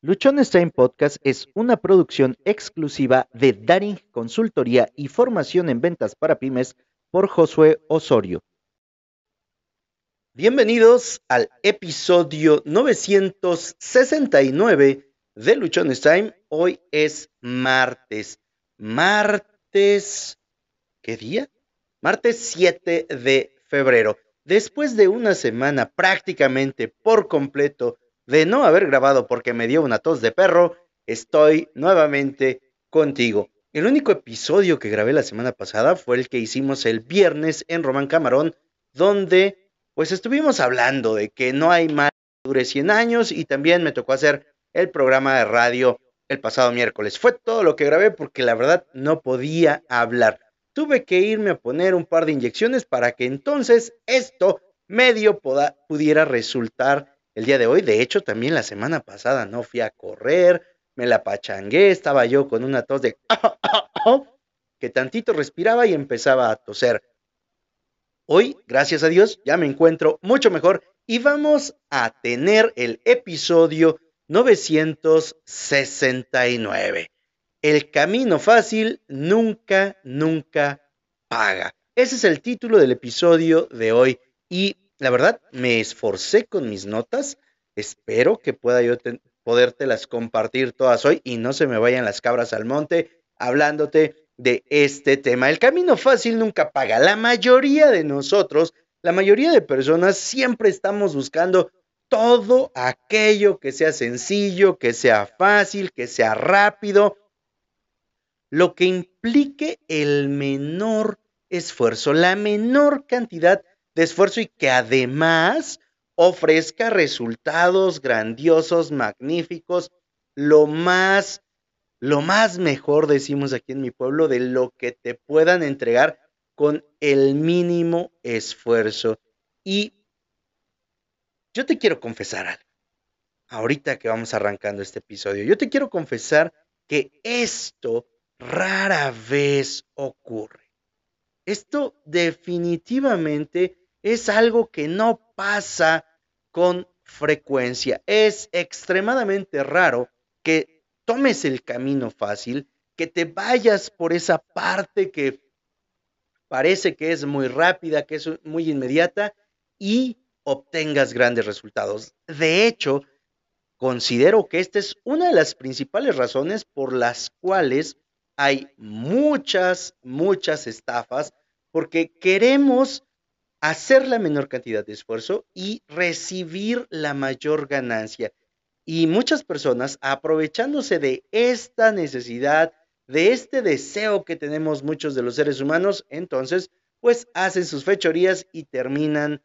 Luchones Time Podcast es una producción exclusiva de Daring Consultoría y Formación en Ventas para Pymes por Josué Osorio. Bienvenidos al episodio 969 de Luchones Time. Hoy es martes. Martes. ¿Qué día? Martes 7 de febrero. Después de una semana prácticamente por completo de no haber grabado porque me dio una tos de perro, estoy nuevamente contigo. El único episodio que grabé la semana pasada fue el que hicimos el viernes en Román Camarón, donde pues estuvimos hablando de que no hay mal que dure 100 años y también me tocó hacer el programa de radio el pasado miércoles. Fue todo lo que grabé porque la verdad no podía hablar. Tuve que irme a poner un par de inyecciones para que entonces esto medio pudiera resultar el día de hoy. De hecho, también la semana pasada no fui a correr, me la pachangué, estaba yo con una tos de que tantito respiraba y empezaba a toser. Hoy, gracias a Dios, ya me encuentro mucho mejor y vamos a tener el episodio 969. El camino fácil nunca, nunca paga. Ese es el título del episodio de hoy y la verdad, me esforcé con mis notas. Espero que pueda yo podértelas compartir todas hoy y no se me vayan las cabras al monte hablándote de este tema. El camino fácil nunca paga. La mayoría de nosotros, la mayoría de personas siempre estamos buscando todo aquello que sea sencillo, que sea fácil, que sea rápido, lo que implique el menor esfuerzo, la menor cantidad esfuerzo y que además ofrezca resultados grandiosos, magníficos, lo más, lo más mejor, decimos aquí en mi pueblo, de lo que te puedan entregar con el mínimo esfuerzo. Y yo te quiero confesar algo, ahorita que vamos arrancando este episodio, yo te quiero confesar que esto rara vez ocurre. Esto definitivamente es algo que no pasa con frecuencia. Es extremadamente raro que tomes el camino fácil, que te vayas por esa parte que parece que es muy rápida, que es muy inmediata y obtengas grandes resultados. De hecho, considero que esta es una de las principales razones por las cuales hay muchas, muchas estafas, porque queremos hacer la menor cantidad de esfuerzo y recibir la mayor ganancia. Y muchas personas, aprovechándose de esta necesidad, de este deseo que tenemos muchos de los seres humanos, entonces, pues hacen sus fechorías y terminan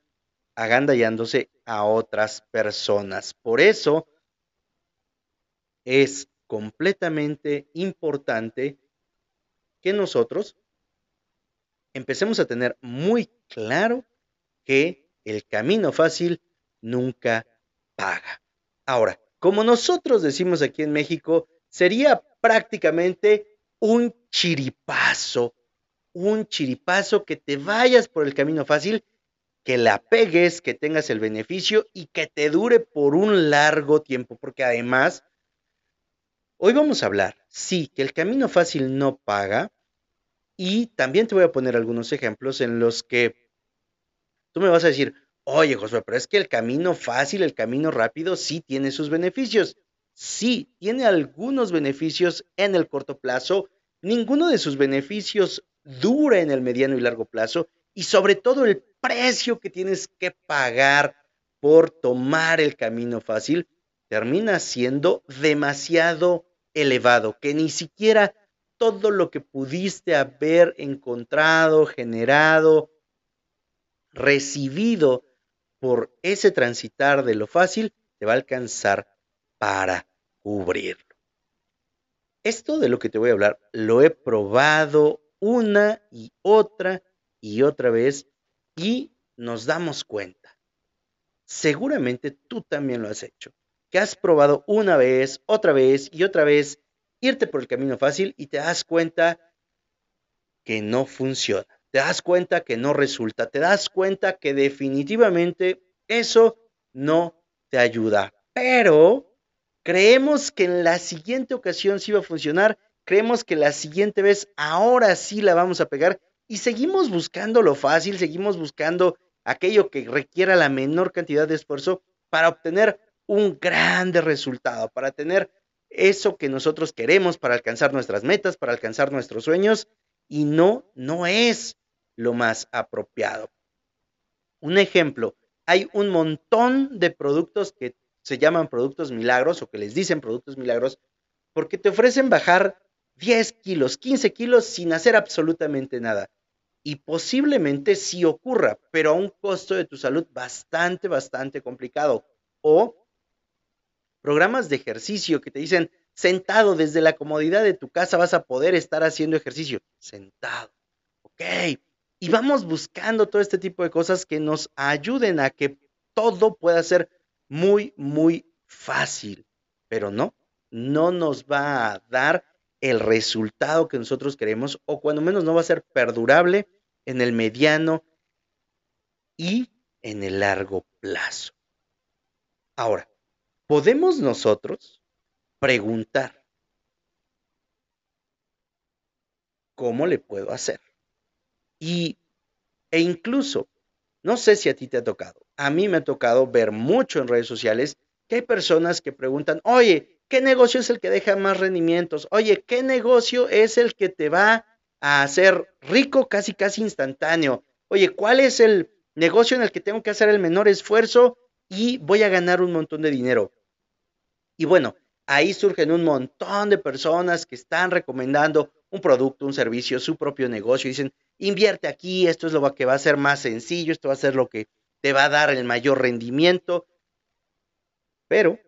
agandallándose a otras personas. Por eso es completamente importante que nosotros empecemos a tener muy claro que el camino fácil nunca paga. Ahora, como nosotros decimos aquí en México, sería prácticamente un chiripazo, un chiripazo que te vayas por el camino fácil, que la pegues, que tengas el beneficio y que te dure por un largo tiempo, porque además, hoy vamos a hablar, sí, que el camino fácil no paga, y también te voy a poner algunos ejemplos en los que tú me vas a decir, oye Josué, pero es que el camino fácil, el camino rápido, sí tiene sus beneficios. Sí, tiene algunos beneficios en el corto plazo. Ninguno de sus beneficios dura en el mediano y largo plazo. Y sobre todo el precio que tienes que pagar por tomar el camino fácil termina siendo demasiado elevado, que ni siquiera todo lo que pudiste haber encontrado, generado, recibido por ese transitar de lo fácil, te va a alcanzar para cubrirlo. Esto de lo que te voy a hablar lo he probado una y otra y otra vez y nos damos cuenta. Seguramente tú también lo has hecho, que has probado una vez, otra vez y otra vez irte por el camino fácil y te das cuenta que no funciona, te das cuenta que no resulta, te das cuenta que definitivamente eso no te ayuda. Pero Creemos que en la siguiente ocasión sí va a funcionar, creemos que la siguiente vez ahora sí la vamos a pegar. Y seguimos buscando lo fácil, seguimos buscando aquello que requiera la menor cantidad de esfuerzo para obtener un grande resultado, para tener eso que nosotros queremos, para alcanzar nuestras metas, para alcanzar nuestros sueños, y no, no es lo más apropiado. Un ejemplo, hay un montón de productos que se llaman productos milagros o que les dicen productos milagros porque te ofrecen bajar 10 kilos, 15 kilos sin hacer absolutamente nada. Y posiblemente sí ocurra, pero a un costo de tu salud bastante, bastante complicado. O programas de ejercicio que te dicen, sentado desde la comodidad de tu casa vas a poder estar haciendo ejercicio. Sentado. Ok. Y vamos buscando todo este tipo de cosas que nos ayuden a que todo pueda ser muy, muy fácil. Pero no, no nos va a dar el resultado que nosotros queremos o cuando menos no va a ser perdurable en el mediano y en el largo plazo. Ahora, podemos nosotros preguntar, ¿cómo le puedo hacer? Y, e incluso, no sé si a ti te ha tocado, a mí me ha tocado ver mucho en redes sociales que hay personas que preguntan, oye, ¿qué negocio es el que deja más rendimientos? Oye, ¿qué negocio es el que te va a hacer rico casi, casi instantáneo? Oye, ¿cuál es el negocio en el que tengo que hacer el menor esfuerzo y voy a ganar un montón de dinero? Y bueno, ahí surgen un montón de personas que están recomendando un producto, un servicio, su propio negocio. Dicen, invierte aquí, esto es lo que va a ser más sencillo, esto va a ser lo que te va a dar el mayor rendimiento. Pero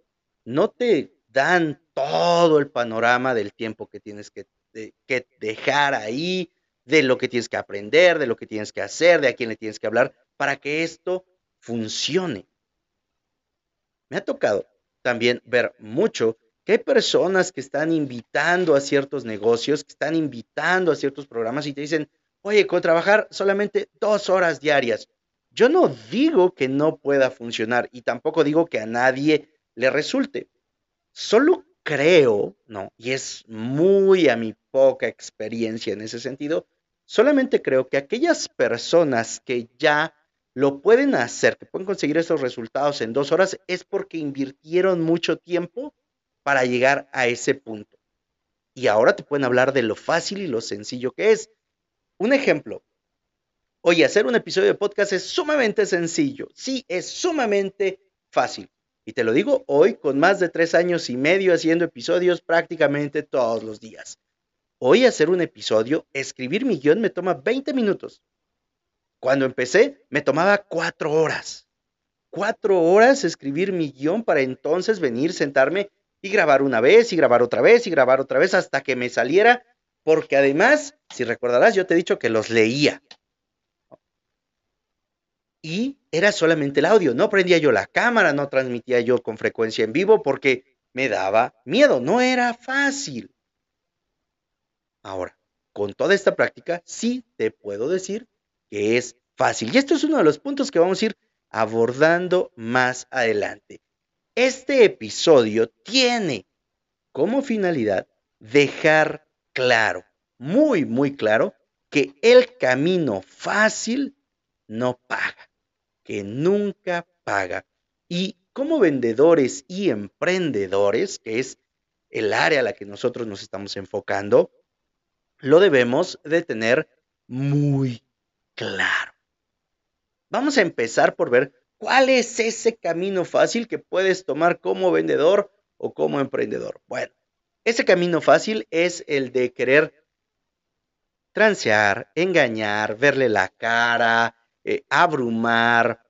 no te dan todo el panorama del tiempo que tienes que, que dejar ahí, de lo que tienes que aprender, de lo que tienes que hacer, de a quién le tienes que hablar, para que esto funcione. Me ha tocado también ver mucho que hay personas que están invitando a ciertos negocios, que están invitando a ciertos programas y te dicen, oye, con trabajar solamente dos horas diarias. Yo no digo que no pueda funcionar y tampoco digo que a nadie le resulte. Solo creo, ¿no? Y es muy a mi poca experiencia en ese sentido, solamente creo que aquellas personas que ya lo pueden hacer, que pueden conseguir esos resultados en dos horas, es porque invirtieron mucho tiempo para llegar a ese punto. Y ahora te pueden hablar de lo fácil y lo sencillo que es. Un ejemplo. Oye, hacer un episodio de podcast es sumamente sencillo. Sí, es sumamente fácil. Y te lo digo hoy con más de tres años y medio haciendo episodios prácticamente todos los días. Hoy hacer un episodio, escribir mi guion me toma 20 minutos. Cuando empecé, me tomaba cuatro horas. Cuatro horas escribir mi guion para entonces venir, sentarme y grabar una vez y grabar otra vez y grabar otra vez hasta que me saliera, porque además, si recordarás, yo te he dicho que los leía. Y era solamente el audio, no prendía yo la cámara, no transmitía yo con frecuencia en vivo porque me daba miedo, no era fácil. Ahora, con toda esta práctica, sí te puedo decir que es fácil. Y esto es uno de los puntos que vamos a ir abordando más adelante. Este episodio tiene como finalidad dejar claro, muy, muy claro, que el camino fácil no paga, que nunca paga. Y como vendedores y emprendedores, que es el área a la que nosotros nos estamos enfocando, lo debemos de tener muy claro. Vamos a empezar por ver ¿Cuál es ese camino fácil que puedes tomar como vendedor o como emprendedor? Bueno, ese camino fácil es el de querer transear, engañar, verle la cara, eh, abrumar.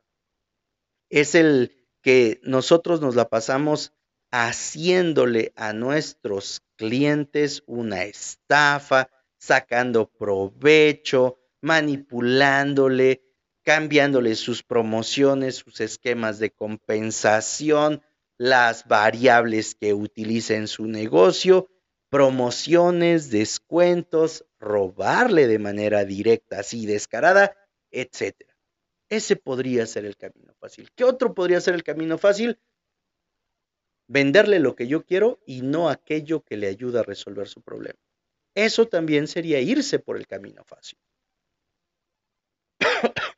Es el que nosotros nos la pasamos haciéndole a nuestros clientes una estafa, sacando provecho, manipulándole, cambiándole sus promociones, sus esquemas de compensación, las variables que utiliza en su negocio, promociones, descuentos, robarle de manera directa, así descarada, etc. Ese podría ser el camino fácil. ¿Qué otro podría ser el camino fácil? venderle lo que yo quiero y no aquello que le ayuda a resolver su problema. Eso también sería irse por el camino fácil.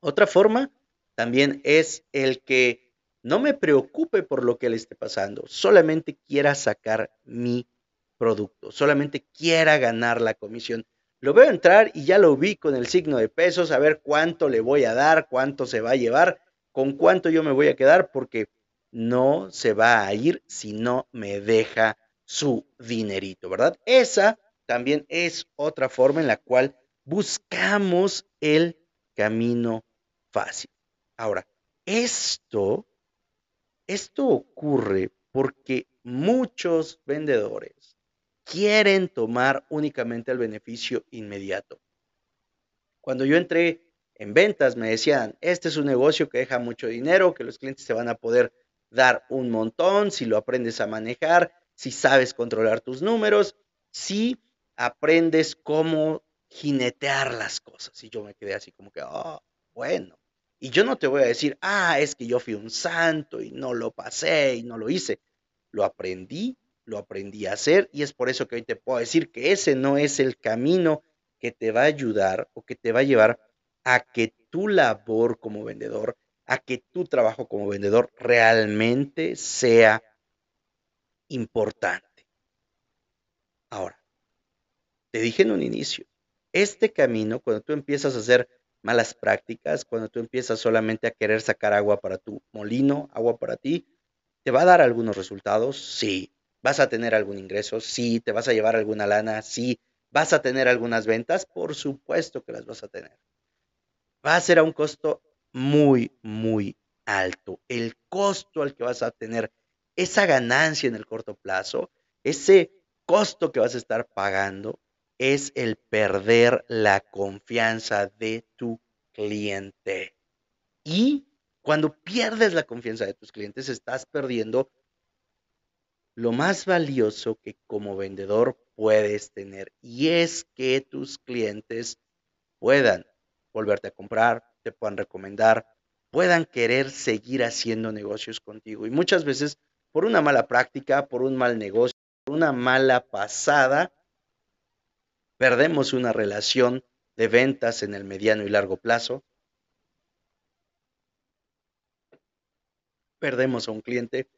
Otra forma también es el que no me preocupe por lo que le esté pasando, solamente quiera sacar mi producto, solamente quiera ganar la comisión. Lo veo entrar y ya lo vi con el signo de pesos, a ver cuánto le voy a dar, cuánto se va a llevar, con cuánto yo me voy a quedar, porque no se va a ir si no me deja su dinerito, ¿verdad? Esa también es otra forma en la cual buscamos el camino fácil. Ahora, esto, esto ocurre porque muchos vendedores quieren tomar únicamente el beneficio inmediato. Cuando yo entré en ventas me decían, este es un negocio que deja mucho dinero, que los clientes se van a poder dar un montón si lo aprendes a manejar, si sabes controlar tus números, si aprendes cómo jinetear las cosas. Y yo me quedé así como que, oh, bueno. Y yo no te voy a decir, ah, es que yo fui un santo y no lo pasé y no lo hice. Lo aprendí, lo aprendí a hacer y es por eso que hoy te puedo decir que ese no es el camino que te va a ayudar o que te va a llevar a que tu labor como vendedor, a que tu trabajo como vendedor realmente sea importante. Ahora, te dije en un inicio, este camino, cuando tú empiezas a hacer malas prácticas, cuando tú empiezas solamente a querer sacar agua para tu molino, agua para ti, ¿te va a dar algunos resultados? Sí. ¿Vas a tener algún ingreso? Sí. ¿Te vas a llevar alguna lana? Sí. ¿Vas a tener algunas ventas? Por supuesto que las vas a tener. Va a ser a un costo muy, muy alto. El costo al que vas a tener esa ganancia en el corto plazo, ese costo que vas a estar pagando, es el perder la confianza de tu cliente. Y cuando pierdes la confianza de tus clientes, estás perdiendo lo más valioso que como vendedor puedes tener. Y es que tus clientes puedan volverte a comprar, te puedan recomendar, puedan querer seguir haciendo negocios contigo. Y muchas veces por una mala práctica, por un mal negocio, por una mala pasada, perdemos una relación de ventas en el mediano y largo plazo, perdemos a un cliente,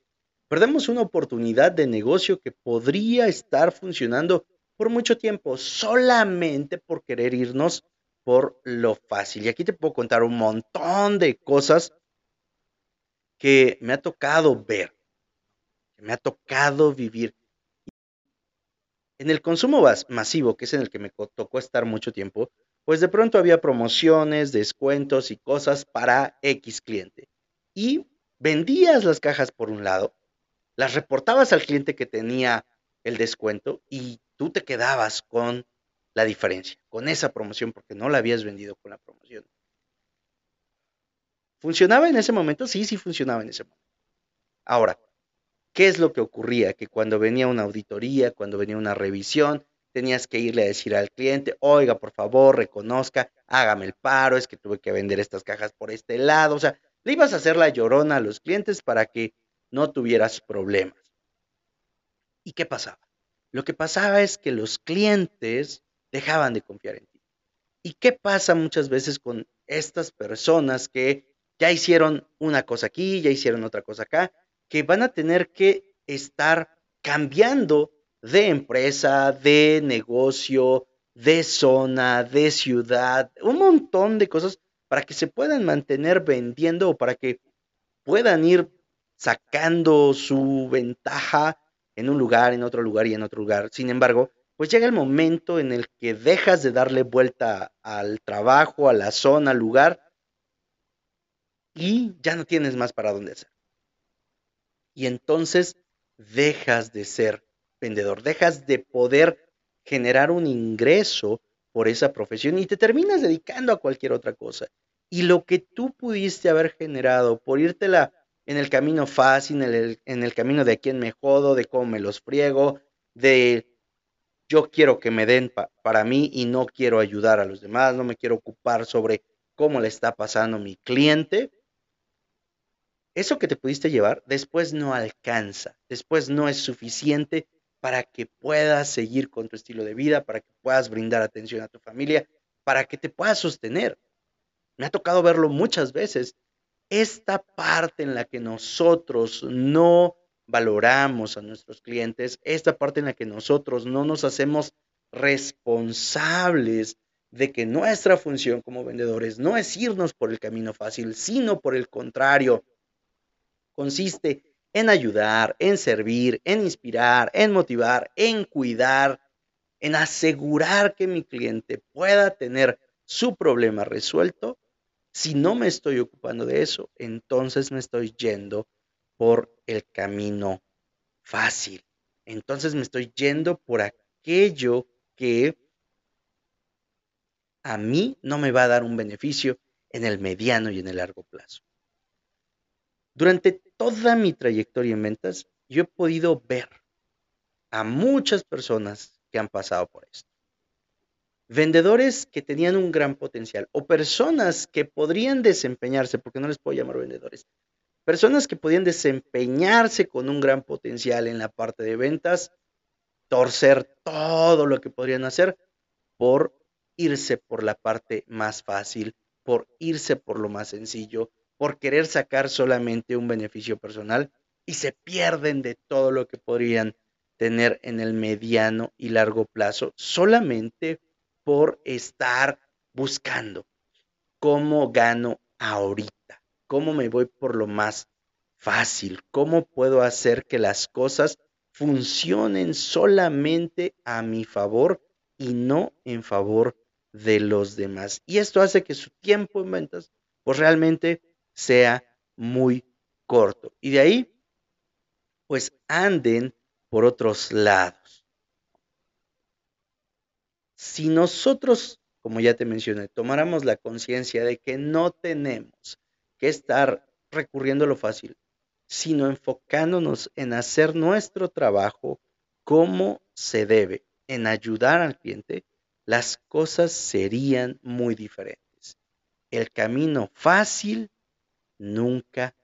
perdemos una oportunidad de negocio que podría estar funcionando por mucho tiempo solamente por querer irnos por lo fácil. Y aquí te puedo contar un montón de cosas que me ha tocado ver, que me ha tocado vivir. En el consumo masivo, que es en el que me tocó estar mucho tiempo, pues de pronto había promociones, descuentos y cosas para X cliente. Y vendías las cajas por un lado, las reportabas al cliente que tenía el descuento y tú te quedabas con la diferencia, con esa promoción, porque no la habías vendido con la promoción. ¿Funcionaba en ese momento? Sí, sí funcionaba en ese momento. Ahora, ¿Qué es lo que ocurría? Que cuando venía una auditoría, cuando venía una revisión, tenías que irle a decir al cliente, oiga, por favor, reconozca, hágame el paro, es que tuve que vender estas cajas por este lado. O sea, le ibas a hacer la llorona a los clientes para que no tuvieras problemas. ¿Y qué pasaba? Lo que pasaba es que los clientes dejaban de confiar en ti. ¿Y qué pasa muchas veces con estas personas que ya hicieron una cosa aquí, ya hicieron otra cosa acá, que van a tener que estar cambiando de empresa, de negocio, de zona, de ciudad, un montón de cosas para que se puedan mantener vendiendo o para que puedan ir sacando su ventaja en un lugar, en otro lugar y en otro lugar. Sin embargo, pues llega el momento en el que dejas de darle vuelta al trabajo, a la zona, al lugar, y ya no tienes más para dónde hacer y entonces dejas de ser vendedor, dejas de poder generar un ingreso por esa profesión y te terminas dedicando a cualquier otra cosa. Y lo que tú pudiste haber generado por írtela en el camino fácil, en el, en el camino de a quién me jodo, de cómo me los friego, de yo quiero que me den para mí y no quiero ayudar a los demás, no me quiero ocupar sobre cómo le está pasando mi cliente, eso que te pudiste llevar después no alcanza, después no es suficiente para que puedas seguir con tu estilo de vida, para que puedas brindar atención a tu familia, para que te puedas sostener. Me ha tocado verlo muchas veces. Esta parte en la que nosotros no valoramos a nuestros clientes, esta parte en la que nosotros no nos hacemos responsables de que nuestra función como vendedores no es irnos por el camino fácil, sino por el contrario, consiste en ayudar, en servir, en inspirar, en motivar, en cuidar, en asegurar que mi cliente pueda tener su problema resuelto. Si no me estoy ocupando de eso, entonces me estoy yendo por el camino fácil. Entonces me estoy yendo por aquello que a mí no me va a dar un beneficio en el mediano y en el largo plazo. Durante toda mi trayectoria en ventas, yo he podido ver a muchas personas que han pasado por esto. Vendedores que tenían un gran potencial o personas que podrían desempeñarse, porque no les puedo llamar vendedores, personas que podían desempeñarse con un gran potencial en la parte de ventas, torcer todo lo que podrían hacer por irse por la parte más fácil, por irse por lo más sencillo, por querer sacar solamente un beneficio personal y se pierden de todo lo que podrían tener en el mediano y largo plazo solamente por estar buscando cómo gano ahorita, cómo me voy por lo más fácil, cómo puedo hacer que las cosas funcionen solamente a mi favor y no en favor de los demás. Y esto hace que su tiempo en ventas, pues realmente sea muy corto. Y de ahí, pues anden por otros lados. Si nosotros, como ya te mencioné, tomáramos la conciencia de que no tenemos que estar recurriendo a lo fácil, sino enfocándonos en hacer nuestro trabajo como se debe, en ayudar al cliente, las cosas serían muy diferentes. El camino fácil nunca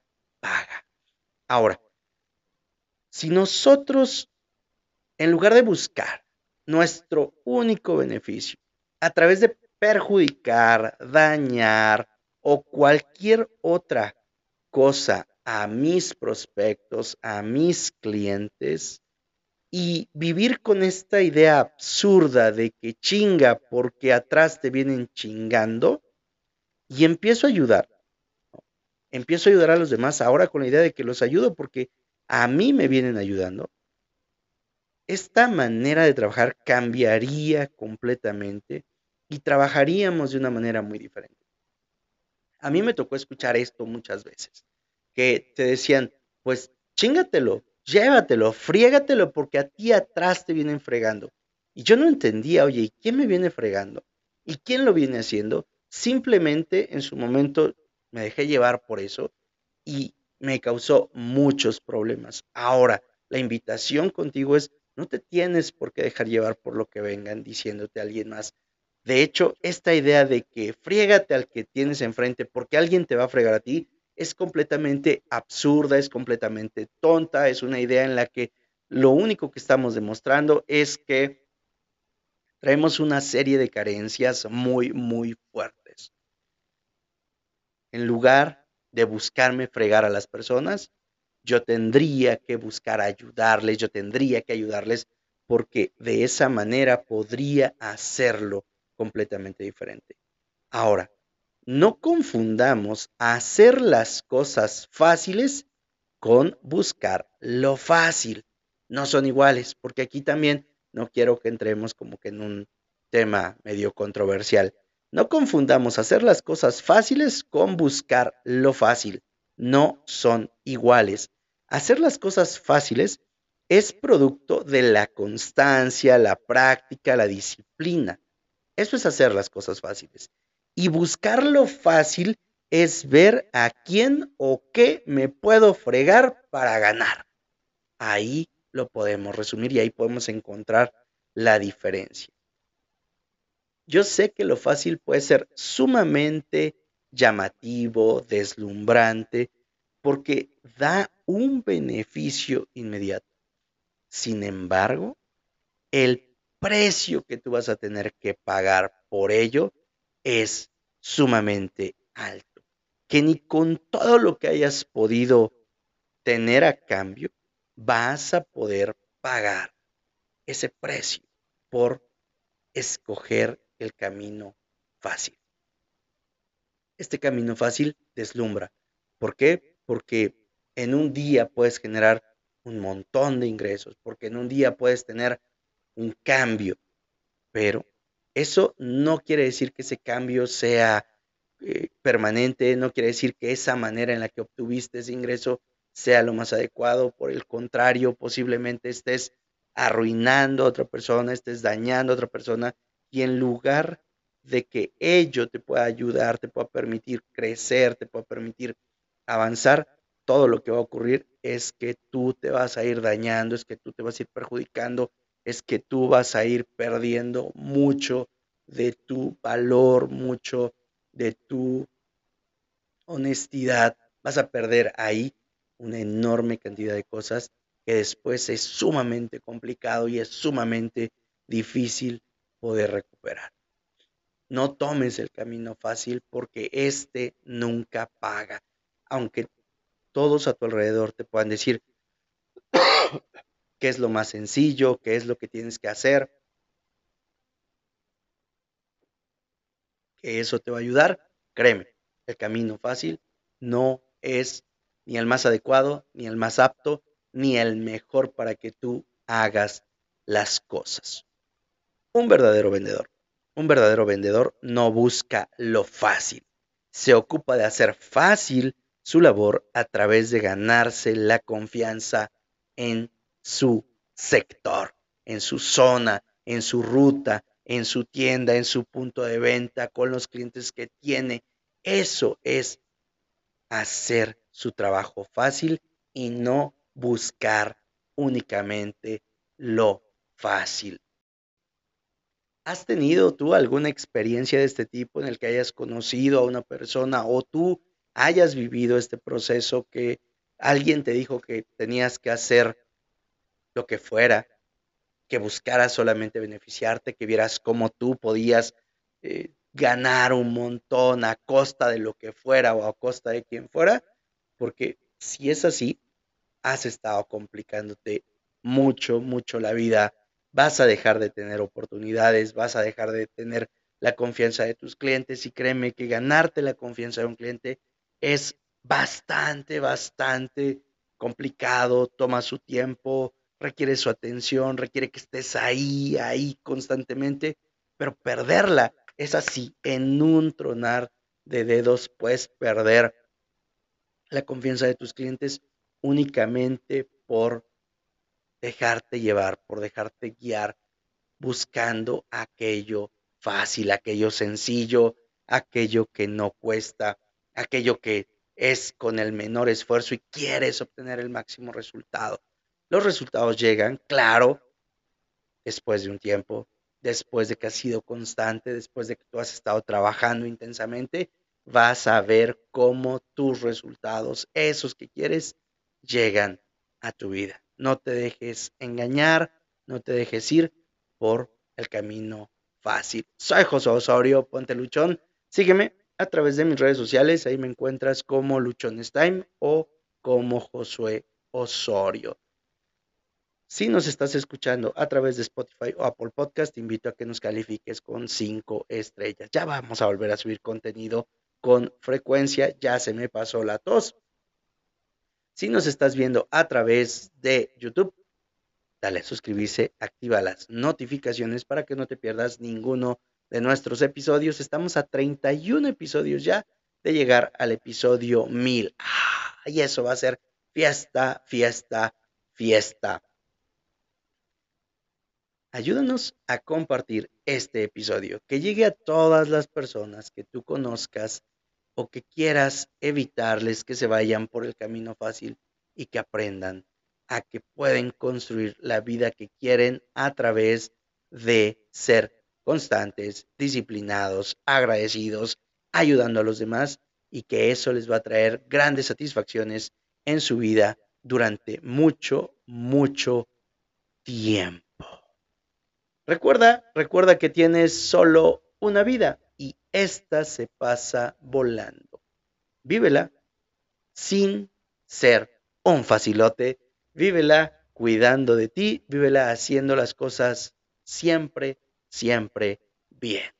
paga. Ahora, si nosotros, en lugar de buscar nuestro único beneficio a través de perjudicar, dañar o cualquier otra cosa a mis prospectos, a mis clientes, y vivir con esta idea absurda de que chinga porque atrás te vienen chingando y empiezo a ayudar. Empiezo a ayudar a los demás ahora con la idea de que los ayudo porque a mí me vienen ayudando. Esta manera de trabajar cambiaría completamente y trabajaríamos de una manera muy diferente. A mí me tocó escuchar esto muchas veces, que te decían, pues chingatelo, llévatelo, friégatelo porque a ti atrás te vienen fregando. Y yo no entendía, oye, ¿y quién me viene fregando? ¿Y quién lo viene haciendo? Simplemente en su momento me dejé llevar por eso y me causó muchos problemas. Ahora, la invitación contigo es, no te tienes por qué dejar llevar por lo que vengan diciéndote a alguien más. De hecho, esta idea de que friégate al que tienes enfrente porque alguien te va a fregar a ti, es completamente absurda, es completamente tonta, es una idea en la que lo único que estamos demostrando es que traemos una serie de carencias muy, muy fuertes. En lugar de buscarme fregar a las personas, yo tendría que buscar ayudarles, yo tendría que ayudarles porque de esa manera podría hacerlo completamente diferente. Ahora, no confundamos hacer las cosas fáciles con buscar lo fácil. No son iguales, porque aquí también no quiero que entremos como que en un tema medio controversial. No confundamos hacer las cosas fáciles con buscar lo fácil. No son iguales. Hacer las cosas fáciles es producto de la constancia, la práctica, la disciplina. Eso es hacer las cosas fáciles. Y buscar lo fácil es ver a quién o qué me puedo fregar para ganar. Ahí lo podemos resumir y ahí podemos encontrar la diferencia. Yo sé que lo fácil puede ser sumamente llamativo, deslumbrante, porque da un beneficio inmediato. Sin embargo, el precio que tú vas a tener que pagar por ello es sumamente alto, que ni con todo lo que hayas podido tener a cambio vas a poder pagar ese precio por escoger el camino fácil. Este camino fácil deslumbra. ¿Por qué? Porque en un día puedes generar un montón de ingresos, porque en un día puedes tener un cambio, pero eso no quiere decir que ese cambio sea eh, permanente, no quiere decir que esa manera en la que obtuviste ese ingreso sea lo más adecuado, por el contrario, posiblemente estés arruinando a otra persona, estés dañando a otra persona y en lugar de que ello te pueda ayudar, te pueda permitir crecer, te pueda permitir avanzar, todo lo que va a ocurrir es que tú te vas a ir dañando, es que tú te vas a ir perjudicando, es que tú vas a ir perdiendo mucho de tu valor, mucho de tu honestidad. Vas a perder ahí una enorme cantidad de cosas que después es sumamente complicado y es sumamente difícil poder recuperar. No tomes el camino fácil porque este nunca paga. Aunque todos a tu alrededor te puedan decir qué es lo más sencillo, qué es lo que tienes que hacer, que eso te va a ayudar, créeme, el camino fácil no es ni el más adecuado, ni el más apto, ni el mejor para que tú hagas las cosas. Un verdadero vendedor. Un verdadero vendedor no busca lo fácil. Se ocupa de hacer fácil su labor a través de ganarse la confianza en su sector, en su zona, en su ruta, en su tienda, en su punto de venta, con los clientes que tiene. Eso es hacer su trabajo fácil y no buscar únicamente lo fácil. ¿Has tenido tú alguna experiencia de este tipo en el que hayas conocido a una persona o tú hayas vivido este proceso que alguien te dijo que tenías que hacer lo que fuera, que buscaras solamente beneficiarte, que vieras cómo tú podías eh, ganar un montón a costa de lo que fuera o a costa de quien fuera, porque si es así, has estado complicándote mucho, mucho la vida, vas a dejar de tener oportunidades, vas a dejar de tener la confianza de tus clientes y créeme que ganarte la confianza de un cliente es bastante, bastante complicado, toma su tiempo, requiere su atención, requiere que estés ahí, ahí constantemente, pero perderla es así, en un tronar de dedos puedes perder la confianza de tus clientes únicamente por dejarte llevar, por dejarte guiar, buscando aquello fácil, aquello sencillo, aquello que no cuesta, aquello que es con el menor esfuerzo y quieres obtener el máximo resultado. Los resultados llegan, claro, después de un tiempo, después de que has sido constante, después de que tú has estado trabajando intensamente, vas a ver cómo tus resultados, esos que quieres, llegan a tu vida. No te dejes engañar, no te dejes ir por el camino fácil. Soy José Osorio, ponte luchón. Sígueme a través de mis redes sociales. Ahí me encuentras como Luchones Time o como Josué Osorio. Si nos estás escuchando a través de Spotify o Apple Podcast, te invito a que nos califiques con cinco estrellas. Ya vamos a volver a subir contenido con frecuencia. Ya se me pasó la tos. Si nos estás viendo a través de YouTube, dale a suscribirse, activa las notificaciones para que no te pierdas ninguno de nuestros episodios. Estamos a 31 episodios ya de llegar al episodio 1000. Ah, y eso va a ser fiesta, fiesta, fiesta. Ayúdanos a compartir este episodio, que llegue a todas las personas que tú conozcas o que quieras evitarles que se vayan por el camino fácil y que aprendan a que pueden construir la vida que quieren a través de ser constantes, disciplinados, agradecidos, ayudando a los demás y que eso les va a traer grandes satisfacciones en su vida durante mucho, mucho tiempo. Recuerda, recuerda que tienes solo una vida esta se pasa volando. Vívela sin ser un facilote, vívela cuidando de ti, vívela haciendo las cosas siempre, siempre bien.